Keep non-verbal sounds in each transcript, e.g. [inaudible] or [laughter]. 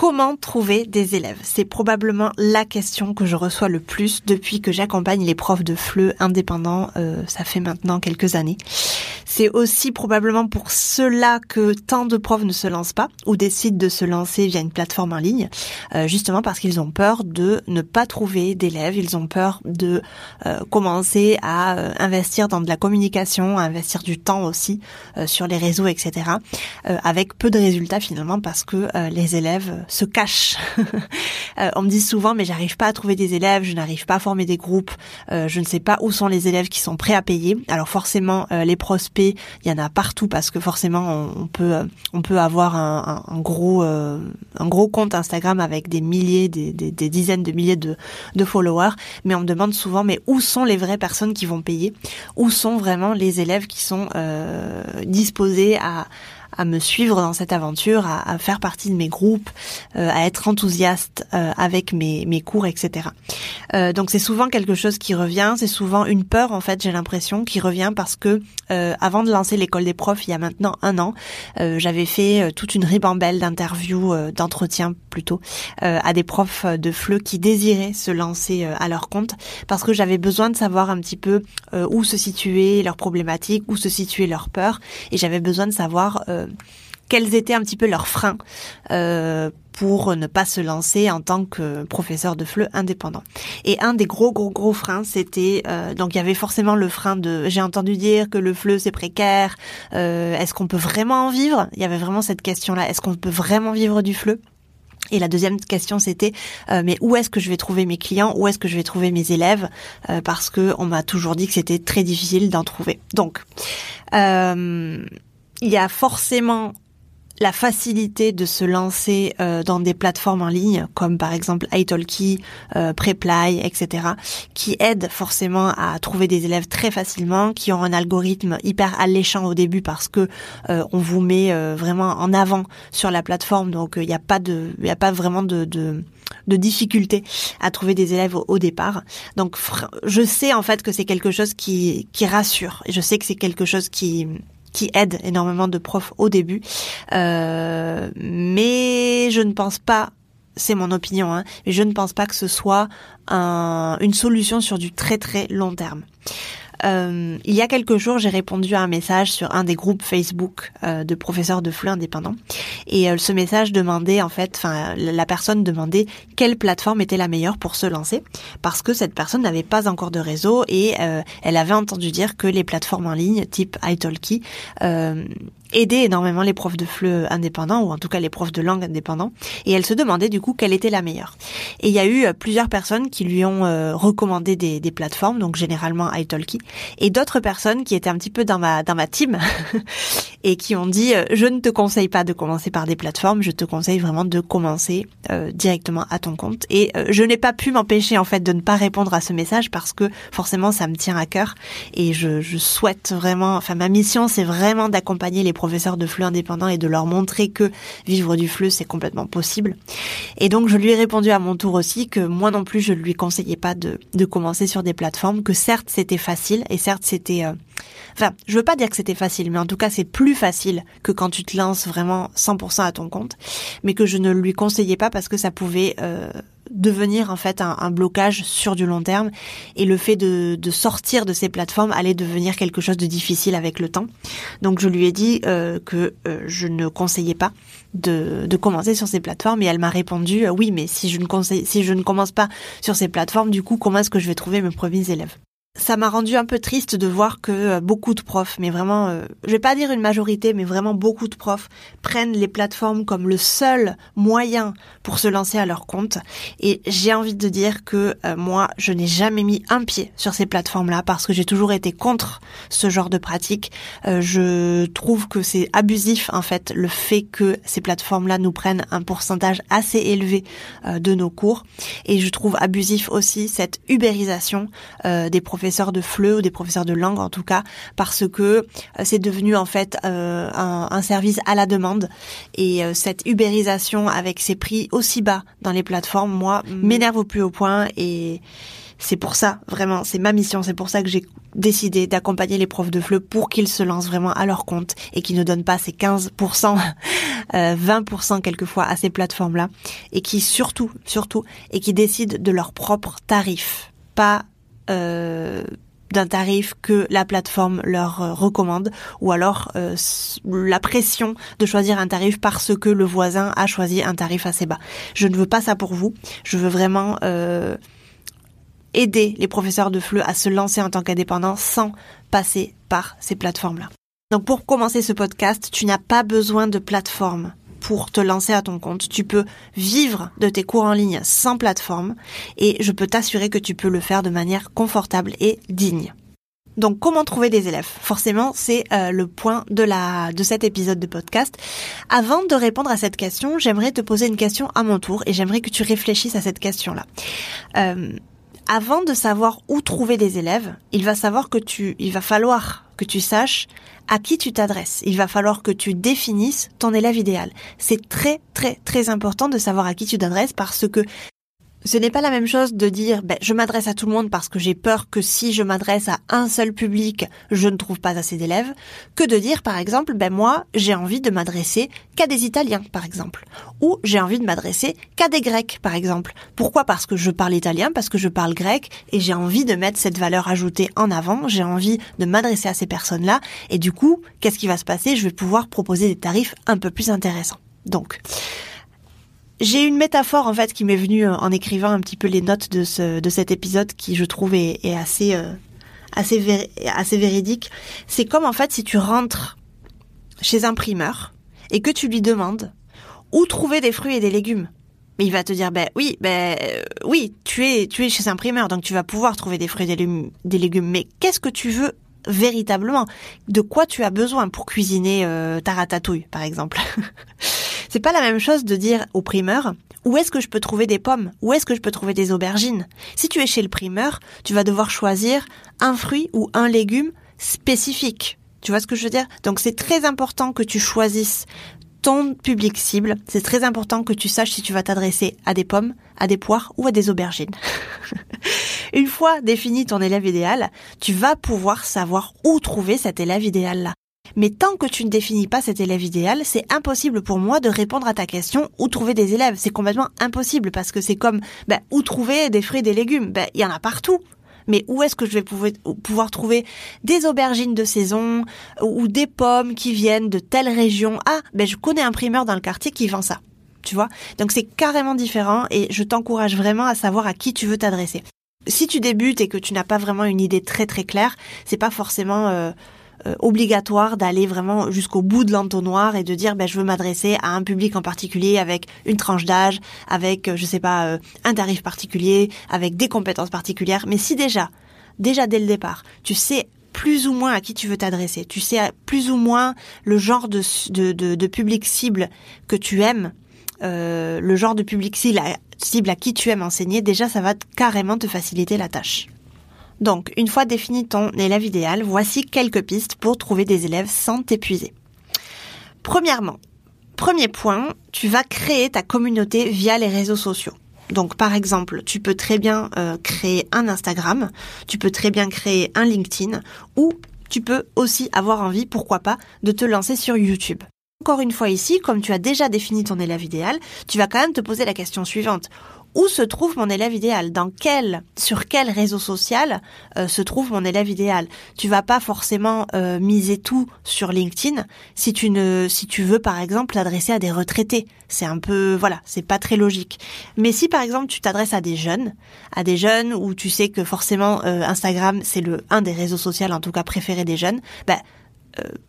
Comment trouver des élèves C'est probablement la question que je reçois le plus depuis que j'accompagne les profs de FLE indépendants, euh, ça fait maintenant quelques années. C'est aussi probablement pour cela que tant de profs ne se lancent pas ou décident de se lancer via une plateforme en ligne, euh, justement parce qu'ils ont peur de ne pas trouver d'élèves, ils ont peur de euh, commencer à euh, investir dans de la communication, à investir du temps aussi sur les réseaux, etc. avec peu de résultats finalement parce que les élèves se cachent. [laughs] on me dit souvent mais j'arrive pas à trouver des élèves, je n'arrive pas à former des groupes, je ne sais pas où sont les élèves qui sont prêts à payer. Alors forcément les prospects il y en a partout parce que forcément on, peut on peut avoir un, gros euh, un gros compte Instagram avec des milliers, des, dizaines de milliers de, de followers, mais on me demande souvent mais où sont les vraies personnes qui vont payer? Où sont vraiment les élèves qui sont euh, disposés à à me suivre dans cette aventure, à, à faire partie de mes groupes, euh, à être enthousiaste euh, avec mes, mes cours, etc. Euh, donc c'est souvent quelque chose qui revient, c'est souvent une peur en fait, j'ai l'impression, qui revient parce que avant de lancer l'école des profs il y a maintenant un an, j'avais fait toute une ribambelle d'interviews, d'entretiens plutôt, à des profs de FLE qui désiraient se lancer à leur compte parce que j'avais besoin de savoir un petit peu où se situer leurs problématiques, où se situer leurs peurs et j'avais besoin de savoir quels étaient un petit peu leurs freins euh, pour ne pas se lancer en tant que professeur de FLE indépendant. Et un des gros gros gros freins, c'était euh, donc il y avait forcément le frein de j'ai entendu dire que le FLE c'est précaire. Euh, est-ce qu'on peut vraiment en vivre? Il y avait vraiment cette question-là. Est-ce qu'on peut vraiment vivre du FLE? Et la deuxième question c'était mais où est-ce que je vais trouver mes clients? Où est-ce que je vais trouver mes élèves? Parce que on m'a toujours dit que c'était très difficile d'en trouver. Donc il y a forcément la facilité de se lancer euh, dans des plateformes en ligne comme par exemple italki, euh, Preply, etc., qui aident forcément à trouver des élèves très facilement, qui ont un algorithme hyper alléchant au début parce que euh, on vous met euh, vraiment en avant sur la plateforme, donc il n'y a pas de, il a pas vraiment de, de de difficulté à trouver des élèves au, départ. Donc je sais en fait que c'est quelque chose qui, qui rassure je sais que c'est quelque chose qui qui aide énormément de profs au début. Euh, mais je ne pense pas c'est mon opinion, hein, mais je ne pense pas que ce soit un, une solution sur du très très long terme. Euh, il y a quelques jours, j'ai répondu à un message sur un des groupes Facebook euh, de professeurs de flux indépendants. Et euh, ce message demandait, en fait, enfin, la personne demandait quelle plateforme était la meilleure pour se lancer, parce que cette personne n'avait pas encore de réseau et elle avait entendu dire que les plateformes en ligne, type italki, aider énormément les profs de FLE indépendants, ou en tout cas les profs de langue indépendants, et elle se demandait du coup quelle était la meilleure. Et il y a eu euh, plusieurs personnes qui lui ont euh, recommandé des, des, plateformes, donc généralement italki, et d'autres personnes qui étaient un petit peu dans ma dans ma team [laughs] et qui ont dit euh, je ne te conseille pas de commencer par des plateformes, je te conseille vraiment de commencer directement à ton compte. Et je n'ai pas pu m'empêcher en fait de ne pas répondre à ce message parce que forcément ça me tient à cœur et je, je souhaite vraiment, enfin ma mission c'est vraiment d'accompagner les professeurs de flux indépendants et de leur montrer que vivre du flux c'est complètement possible. Et donc je lui ai répondu à mon tour aussi que moi non plus je ne lui conseillais pas de, de commencer sur des plateformes, que certes c'était facile et certes c'était... Euh, enfin, je veux pas dire que c'était facile, mais en tout cas c'est plus facile que quand tu te lances vraiment 100% à ton compte, mais que je ne lui conseillais pas parce que ça pouvait... Euh, devenir en fait un, blocage sur du long terme. Et le fait de, de, sortir de ces plateformes allait devenir quelque chose de difficile avec le temps. Donc je lui ai dit euh, que euh, je ne conseillais pas de, de, commencer sur ces plateformes. Et elle m'a répondu euh, oui mais si je ne conseille si je ne commence pas sur ces plateformes du coup comment est-ce que je vais trouver mes premiers élèves? Ça m'a rendu un peu triste de voir que euh, beaucoup de profs, mais vraiment, euh, je vais pas dire une majorité, mais vraiment beaucoup de profs prennent les plateformes comme le seul moyen pour se lancer à leur compte. Et j'ai envie de dire que euh, moi, je n'ai jamais mis un pied sur ces plateformes-là parce que j'ai toujours été contre ce genre de pratique. je trouve que c'est abusif en fait le fait que ces plateformes-là nous prennent un pourcentage assez élevé de nos cours. Et je trouve abusif aussi cette ubérisation des professeurs professeurs de FLE ou des professeurs de langue en tout cas, parce que euh, c'est devenu en fait euh, un, service à la demande. Et cette ubérisation avec ses prix aussi bas dans les plateformes, moi, mm. m'énerve au plus haut point et c'est pour ça, vraiment, c'est ma mission, c'est pour ça que j'ai décidé d'accompagner les profs de FLE pour qu'ils se lancent vraiment à leur compte et qu'ils ne donnent pas ces 15%, 20% [laughs] quelquefois à ces plateformes-là et qui surtout, surtout, et qui décident de leur propre tarif, pas euh, d'un tarif que la plateforme leur euh, recommande ou alors euh, la pression de choisir un tarif parce que le voisin a choisi un tarif assez bas. Je ne veux pas ça pour vous. Je veux vraiment aider les professeurs de FLE à se lancer en tant qu'indépendants sans passer par ces plateformes-là. Donc pour commencer ce podcast, tu n'as pas besoin de plateforme pour te lancer à ton compte. Tu peux vivre de tes cours en ligne sans plateforme et je peux t'assurer que tu peux le faire de manière confortable et digne. Donc comment trouver des élèves? Forcément, c'est euh, le point de la de cet épisode de podcast. Avant de répondre à cette question, j'aimerais te poser une question à mon tour et j'aimerais que tu réfléchisses à cette question-là. Euh, avant de savoir où trouver des élèves, il va savoir que tu, il va falloir que tu saches à qui tu t'adresses. Il va falloir que tu définisses ton élève idéal. C'est très très très important de savoir à qui tu t'adresses parce que ce n'est pas la même chose de dire ben, je m'adresse à tout le monde parce que j'ai peur que si je m'adresse à un seul public, je ne trouve pas assez d'élèves, que de dire par exemple ben moi j'ai envie de m'adresser qu'à des Italiens par exemple, ou j'ai envie de m'adresser qu'à des Grecs par exemple. Pourquoi? Parce que je parle italien, parce que je parle grec et j'ai envie de mettre cette valeur ajoutée en avant, j'ai envie de m'adresser à ces personnes-là et du coup qu'est-ce qui va se passer? Je vais pouvoir proposer des tarifs un peu plus intéressants. Donc, j'ai une métaphore en fait qui m'est venue euh, en écrivant un petit peu les notes de ce de cet épisode qui je trouve est, assez euh, assez assez véridique. C'est comme en fait si tu rentres chez un primeur et que tu lui demandes où trouver des fruits et des légumes. Il va te dire ben oui ben euh, oui tu es tu es chez un primeur donc tu vas pouvoir trouver des fruits et des, des légumes mais qu'est-ce que tu veux véritablement? De quoi tu as besoin pour cuisiner ta ratatouille par exemple? [laughs] C'est pas la même chose de dire au primeur où est-ce que je peux trouver des pommes? Où est-ce que je peux trouver des aubergines? Si tu es chez le primeur, tu vas devoir choisir un fruit ou un légume spécifique. Tu vois ce que je veux dire? Donc c'est très important que tu choisisses ton public cible. C'est très important que tu saches si tu vas t'adresser à des pommes, à des poires ou à des aubergines. [laughs] Une fois défini ton élève idéal, tu vas pouvoir savoir où trouver cet élève idéal-là. Mais tant que tu ne définis pas cet élève idéal, c'est impossible pour moi de répondre à ta question où trouver des élèves. C'est complètement impossible parce que c'est comme ben, où trouver des fruits et des légumes? Ben, il y en a partout. Mais où est-ce que je vais pouvoir trouver des aubergines de saison ou des pommes qui viennent de telle région? Ah, ben je connais un primeur dans le quartier qui vend ça. Tu vois? Donc c'est carrément différent et je t'encourage vraiment à savoir à qui tu veux t'adresser. Si tu débutes et que tu n'as pas vraiment une idée très très claire, c'est pas forcément euh, obligatoire d'aller vraiment jusqu'au bout de l'entonnoir et de dire ben, je veux m'adresser à un public en particulier avec une tranche d'âge, avec euh, je sais pas euh, un tarif particulier, avec des compétences particulières. Mais si déjà, déjà dès le départ, tu sais plus ou moins à qui tu veux t'adresser, tu sais plus ou moins le genre de, de, public cible que tu aimes, le genre de public cible cible à qui tu aimes enseigner, déjà ça va carrément te faciliter la tâche. Donc, une fois défini ton élève idéal, voici quelques pistes pour trouver des élèves sans t'épuiser. Premièrement, premier point, tu vas créer ta communauté via les réseaux sociaux. Donc par exemple, tu peux très bien euh, créer un Instagram, tu peux très bien créer un LinkedIn ou tu peux aussi avoir envie, pourquoi pas, de te lancer sur YouTube. Encore une fois ici, comme tu as déjà défini ton élève idéal, tu vas quand même te poser la question suivante où se trouve mon élève idéal? Dans quel, sur quel réseau social euh, se trouve mon élève idéal? Tu vas pas forcément euh, miser tout sur LinkedIn si tu ne, si tu veux par exemple t'adresser à des retraités. C'est un peu, voilà, c'est pas très logique. Mais si par exemple tu t'adresses à des jeunes, à des jeunes où tu sais que forcément euh, Instagram c'est le un des réseaux sociaux en tout cas préférés des jeunes, ben euh,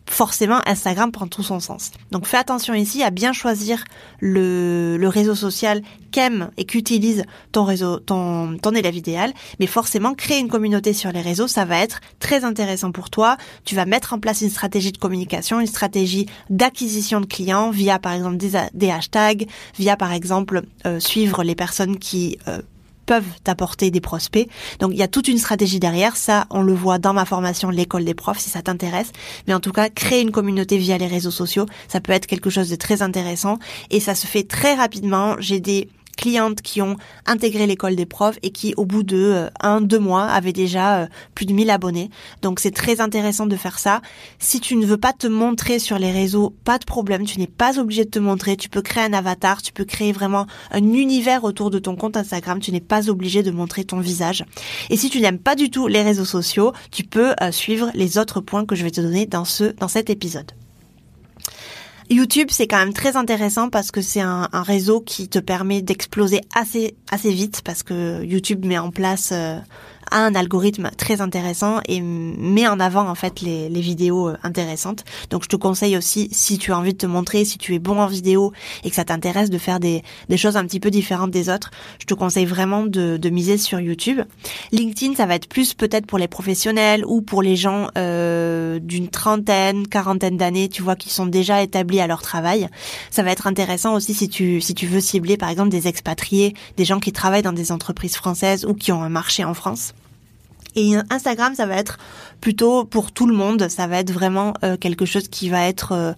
forcément Instagram prend tout son sens. Donc fais attention ici à bien choisir le, réseau social qu'aime et qu'utilise ton réseau, ton, ton élève idéal. Mais forcément, créer une communauté sur les réseaux, ça va être très intéressant pour toi. Tu vas mettre en place une stratégie de communication, une stratégie d'acquisition de clients via par exemple des, des hashtags, via par exemple euh, suivre les personnes qui euh, peuvent t'apporter des prospects. Donc il y a toute une stratégie derrière. Ça, on le voit dans ma formation l'école des profs si ça t'intéresse. Mais en tout cas, créer une communauté via les réseaux sociaux, ça peut être quelque chose de très intéressant et ça se fait très rapidement. J'ai des clientes qui ont intégré l'école des profs et qui, au bout de euh, un, deux mois, avaient déjà euh, plus de 1000 abonnés. Donc c'est très intéressant de faire ça. Si tu ne veux pas te montrer sur les réseaux, pas de problème, tu n'es pas obligé de te montrer. Tu peux créer un avatar, tu peux créer vraiment un univers autour de ton compte Instagram. Tu n'es pas obligé de montrer ton visage. Et si tu n'aimes pas du tout les réseaux sociaux, tu peux euh, suivre les autres points que je vais te donner dans ce dans cet épisode. YouTube, c'est quand même très intéressant parce que c'est un, réseau qui te permet d'exploser assez assez vite parce que YouTube met en place euh, un algorithme très intéressant et met en avant en fait les, les, vidéos euh, intéressantes. Donc je te conseille aussi si tu as envie de te montrer, si tu es bon en vidéo et que ça t'intéresse de faire des, des, choses un petit peu différentes des autres, je te conseille vraiment de, de, miser sur YouTube. LinkedIn, ça va être plus peut-être pour les professionnels ou pour les gens euh, d'une trentaine, quarantaine d'années, tu vois, qui sont déjà établis à leur travail. Ça va être intéressant aussi si tu si tu veux cibler par exemple des expatriés, des gens qui travaillent dans des entreprises françaises ou qui ont un marché en France. Et Instagram, ça va être plutôt pour tout le monde. Ça va être vraiment euh, quelque chose qui va être euh,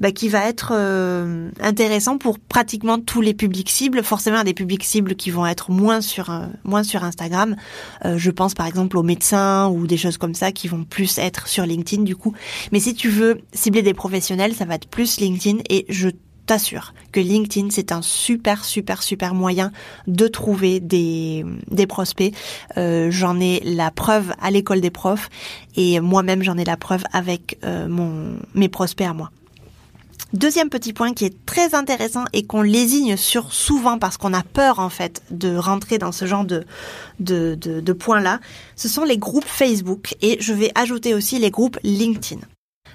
bah, qui va être euh, intéressant pour pratiquement tous les publics cibles. Forcément, des publics cibles qui vont être moins sur moins sur Instagram. je pense par exemple aux médecins ou des choses comme ça qui vont plus être sur LinkedIn du coup. Mais si tu veux cibler des professionnels, ça va être plus LinkedIn et je t'assure que LinkedIn, c'est un super, super, super moyen de trouver des, des prospects. Euh, j'en ai la preuve à l'école des profs et moi-même, j'en ai la preuve avec euh, mon, mes prospects à moi. Deuxième petit point qui est très intéressant et qu'on lésigne sur souvent parce qu'on a peur en fait de rentrer dans ce genre de, de, de, de points là, ce sont les groupes Facebook et je vais ajouter aussi les groupes LinkedIn.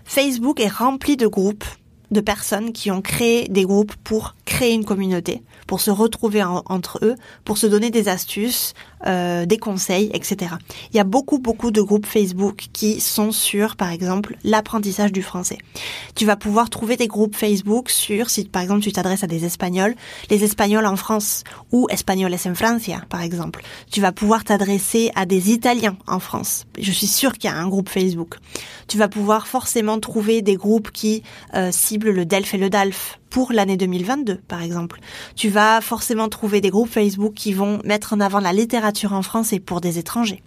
Facebook est rempli de groupes de personnes qui ont créé des groupes pour créer une communauté, pour se retrouver entre eux, pour se donner des astuces, euh, des conseils, etc. Il y a beaucoup, beaucoup de groupes Facebook qui sont sur, par exemple, l'apprentissage du français. Tu vas pouvoir trouver des groupes Facebook sur, si par exemple tu t'adresses à des Espagnols, les Espagnols en France ou Espagnoles en Francia, par exemple. Tu vas pouvoir t'adresser à des Italiens en France. Je suis sûre qu'il y a un groupe Facebook. Tu vas pouvoir forcément trouver des groupes qui euh, ciblent le DELF et le DALF pour l'année 2022, par exemple. Tu vas forcément trouver des groupes Facebook qui vont mettre en avant la littérature en France et pour des étrangers.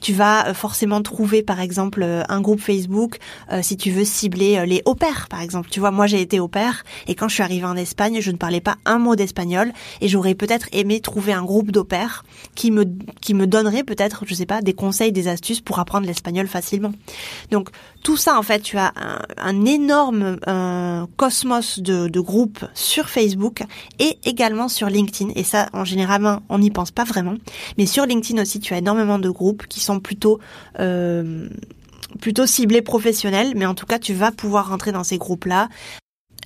Tu vas euh, forcément trouver, par exemple, euh, un groupe Facebook euh, si tu veux cibler les au pair, par exemple. Tu vois, moi j'ai été au pair et quand je suis arrivée en Espagne, je ne parlais pas un mot d'espagnol et j'aurais peut-être aimé trouver un groupe d'au pair qui me qui me donnerait peut-être, je sais pas, des conseils, des astuces pour apprendre l'espagnol facilement. Donc tout ça, en fait, tu as un, énorme cosmos de groupes sur Facebook et également sur LinkedIn. Et ça, en général, on n'y pense pas vraiment. Mais sur LinkedIn aussi, tu as énormément de groupes qui sont plutôt euh, plutôt ciblés professionnels. Mais en tout cas, tu vas pouvoir rentrer dans ces groupes-là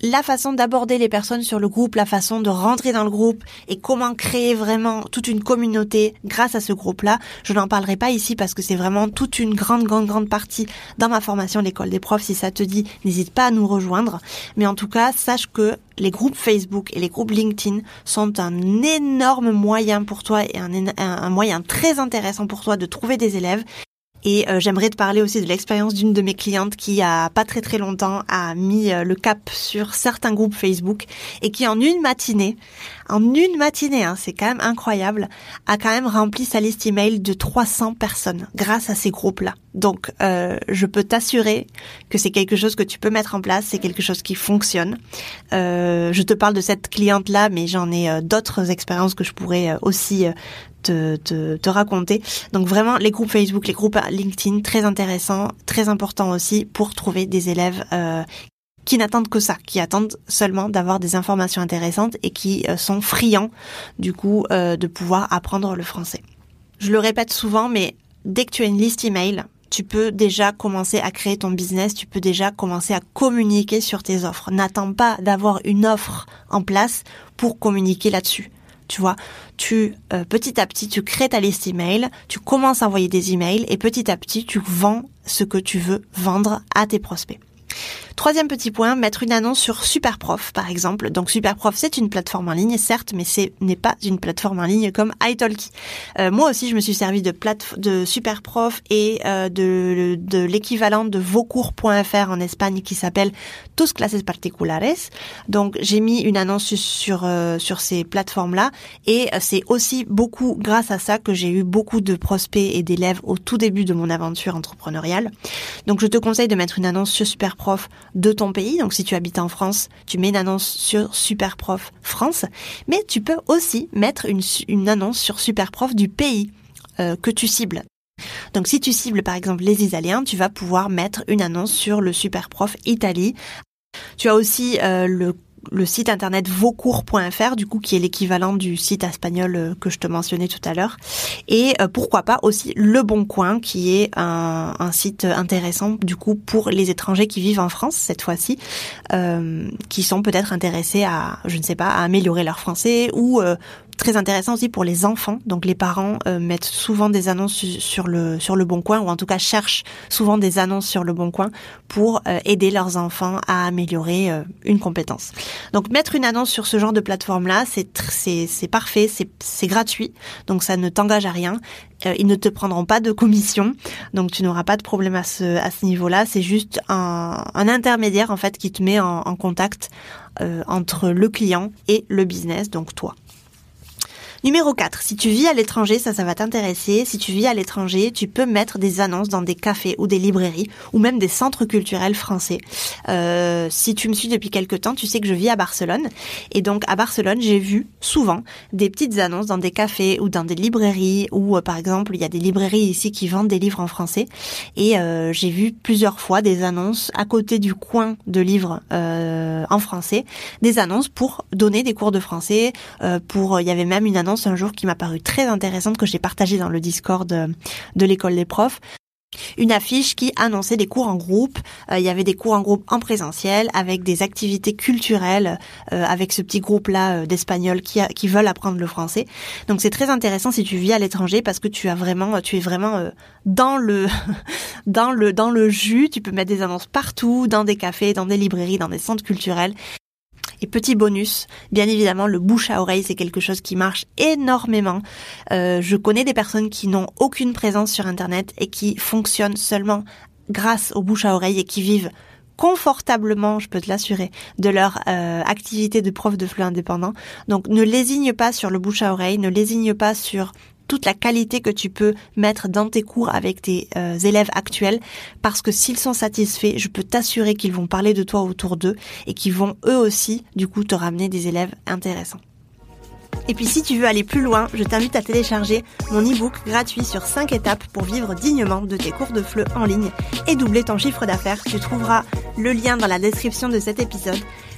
la façon d'aborder les personnes sur le groupe, la façon de rentrer dans le groupe et comment créer vraiment toute une communauté grâce à ce groupe-là. Je n'en parlerai pas ici parce que c'est vraiment toute une grande, grande, grande partie dans ma formation l'école des profs. Si ça te dit, n'hésite pas à nous rejoindre. Mais en tout cas, sache que les groupes Facebook et les groupes LinkedIn sont un énorme moyen pour toi et un, un moyen très intéressant pour toi de trouver des élèves et euh, j'aimerais te parler aussi de l'expérience d'une de mes clientes qui a pas très très longtemps a mis euh, le cap sur certains groupes Facebook et qui en une matinée, en une matinée, hein, c'est quand même incroyable, a quand même rempli sa liste email de 300 personnes grâce à ces groupes-là. Donc euh, je peux t'assurer que c'est quelque chose que tu peux mettre en place, c'est quelque chose qui fonctionne. je te parle de cette cliente-là, mais j'en ai d'autres expériences que je pourrais aussi te, te, raconter. Donc vraiment, les groupes Facebook, les groupes LinkedIn, très intéressants, très importants aussi pour trouver des élèves euh, qui n'attendent que ça, qui attendent seulement d'avoir des informations intéressantes et qui euh, sont friands du coup euh, de pouvoir apprendre le français. Je le répète souvent, mais dès que tu as une liste email, tu peux déjà commencer à créer ton business, tu peux déjà commencer à communiquer sur tes offres. N'attends pas d'avoir une offre en place pour communiquer là-dessus tu vois, tu euh, petit à petit tu crées ta liste email, tu commences à envoyer des emails et petit à petit tu vends ce que tu veux vendre à tes prospects. Troisième petit point, mettre une annonce sur Superprof, par exemple. Donc Superprof, c'est une plateforme en ligne, certes, mais ce n'est pas une plateforme en ligne comme italki. Euh, moi aussi, je me suis servi de, de Superprof et euh, de, de l'équivalent de voscours.fr en Espagne qui s'appelle Tus Clases Particulares. Donc j'ai mis une annonce sur, euh, sur ces plateformes-là et euh, c'est aussi beaucoup grâce à ça que j'ai eu beaucoup de prospects et d'élèves au tout début de mon aventure entrepreneuriale. Donc je te conseille de mettre une annonce sur Superprof de ton pays. Donc si tu habites en France, tu mets une annonce sur Superprof France, mais tu peux aussi mettre une, annonce sur Superprof du pays euh, que tu cibles. Donc si tu cibles par exemple les Italiens, tu vas pouvoir mettre une annonce sur le Superprof Italie. Tu as aussi euh, le le site internet vaucours.fr, du coup, qui est l'équivalent du site espagnol euh, que je te mentionnais tout à l'heure. Et euh, pourquoi pas aussi Le Bon Coin, qui est un, site intéressant, du coup, pour les étrangers qui vivent en France, cette fois-ci, euh, qui sont peut-être intéressés à, je ne sais pas, à améliorer leur français ou très intéressant aussi pour les enfants. Donc les parents euh, mettent souvent des annonces sur le sur le Bon Coin ou en tout cas cherchent souvent des annonces sur le Bon Coin pour euh, aider leurs enfants à améliorer euh, une compétence. Donc mettre une annonce sur ce genre de plateforme là, c'est c'est parfait, c'est c'est gratuit. Donc ça ne t'engage à rien. ils ne te prendront pas de commission, donc tu n'auras pas de problème à ce à ce niveau-là. C'est juste un, un intermédiaire en fait qui te met en, en contact entre le client et le business, donc toi. Numéro 4, si tu vis à l'étranger, ça, ça va t'intéresser. Si tu vis à l'étranger, tu peux mettre des annonces dans des cafés ou des librairies ou même des centres culturels français. Euh, si tu me suis depuis quelque temps, tu sais que je vis à Barcelone. Et donc, à Barcelone, j'ai vu souvent des petites annonces dans des cafés ou dans des librairies ou, euh, par exemple, il y a des librairies ici qui vendent des livres en français. Et euh, j'ai vu plusieurs fois des annonces à côté du coin de livres en français, des annonces pour donner des cours de français. pour, il y avait même une annonce un jour qui m'a paru très intéressante que j'ai partagée dans le Discord de, l'école des profs une affiche qui annonçait des cours en groupe. Euh, il y avait des cours en groupe en présentiel avec des activités culturelles euh, avec ce petit groupe-là euh, d'Espagnols qui, qui veulent apprendre le français. Donc c'est très intéressant si tu vis à l'étranger parce que tu as vraiment, tu es vraiment dans le [laughs] dans le dans le jus. Tu peux mettre des annonces partout, dans des cafés, dans des librairies, dans des centres culturels. Et petit bonus, bien évidemment, le bouche à oreille, c'est quelque chose qui marche énormément. Euh, je connais des personnes qui n'ont aucune présence sur Internet et qui fonctionnent seulement grâce au bouche à oreille et qui vivent confortablement, je peux te l'assurer, de leur euh, activité de prof de flux indépendant. Donc ne lésigne pas sur le bouche à oreille, ne lésigne pas sur toute la qualité que tu peux mettre dans tes cours avec tes euh, élèves actuels parce que s'ils sont satisfaits, je peux t'assurer qu'ils vont parler de toi autour d'eux et qu'ils vont eux aussi du coup te ramener des élèves intéressants. Et puis si tu veux aller plus loin, je t'invite à télécharger mon e-book gratuit sur 5 étapes pour vivre dignement de tes cours de FLE en ligne et doubler ton chiffre d'affaires. Tu trouveras le lien dans la description de cet épisode.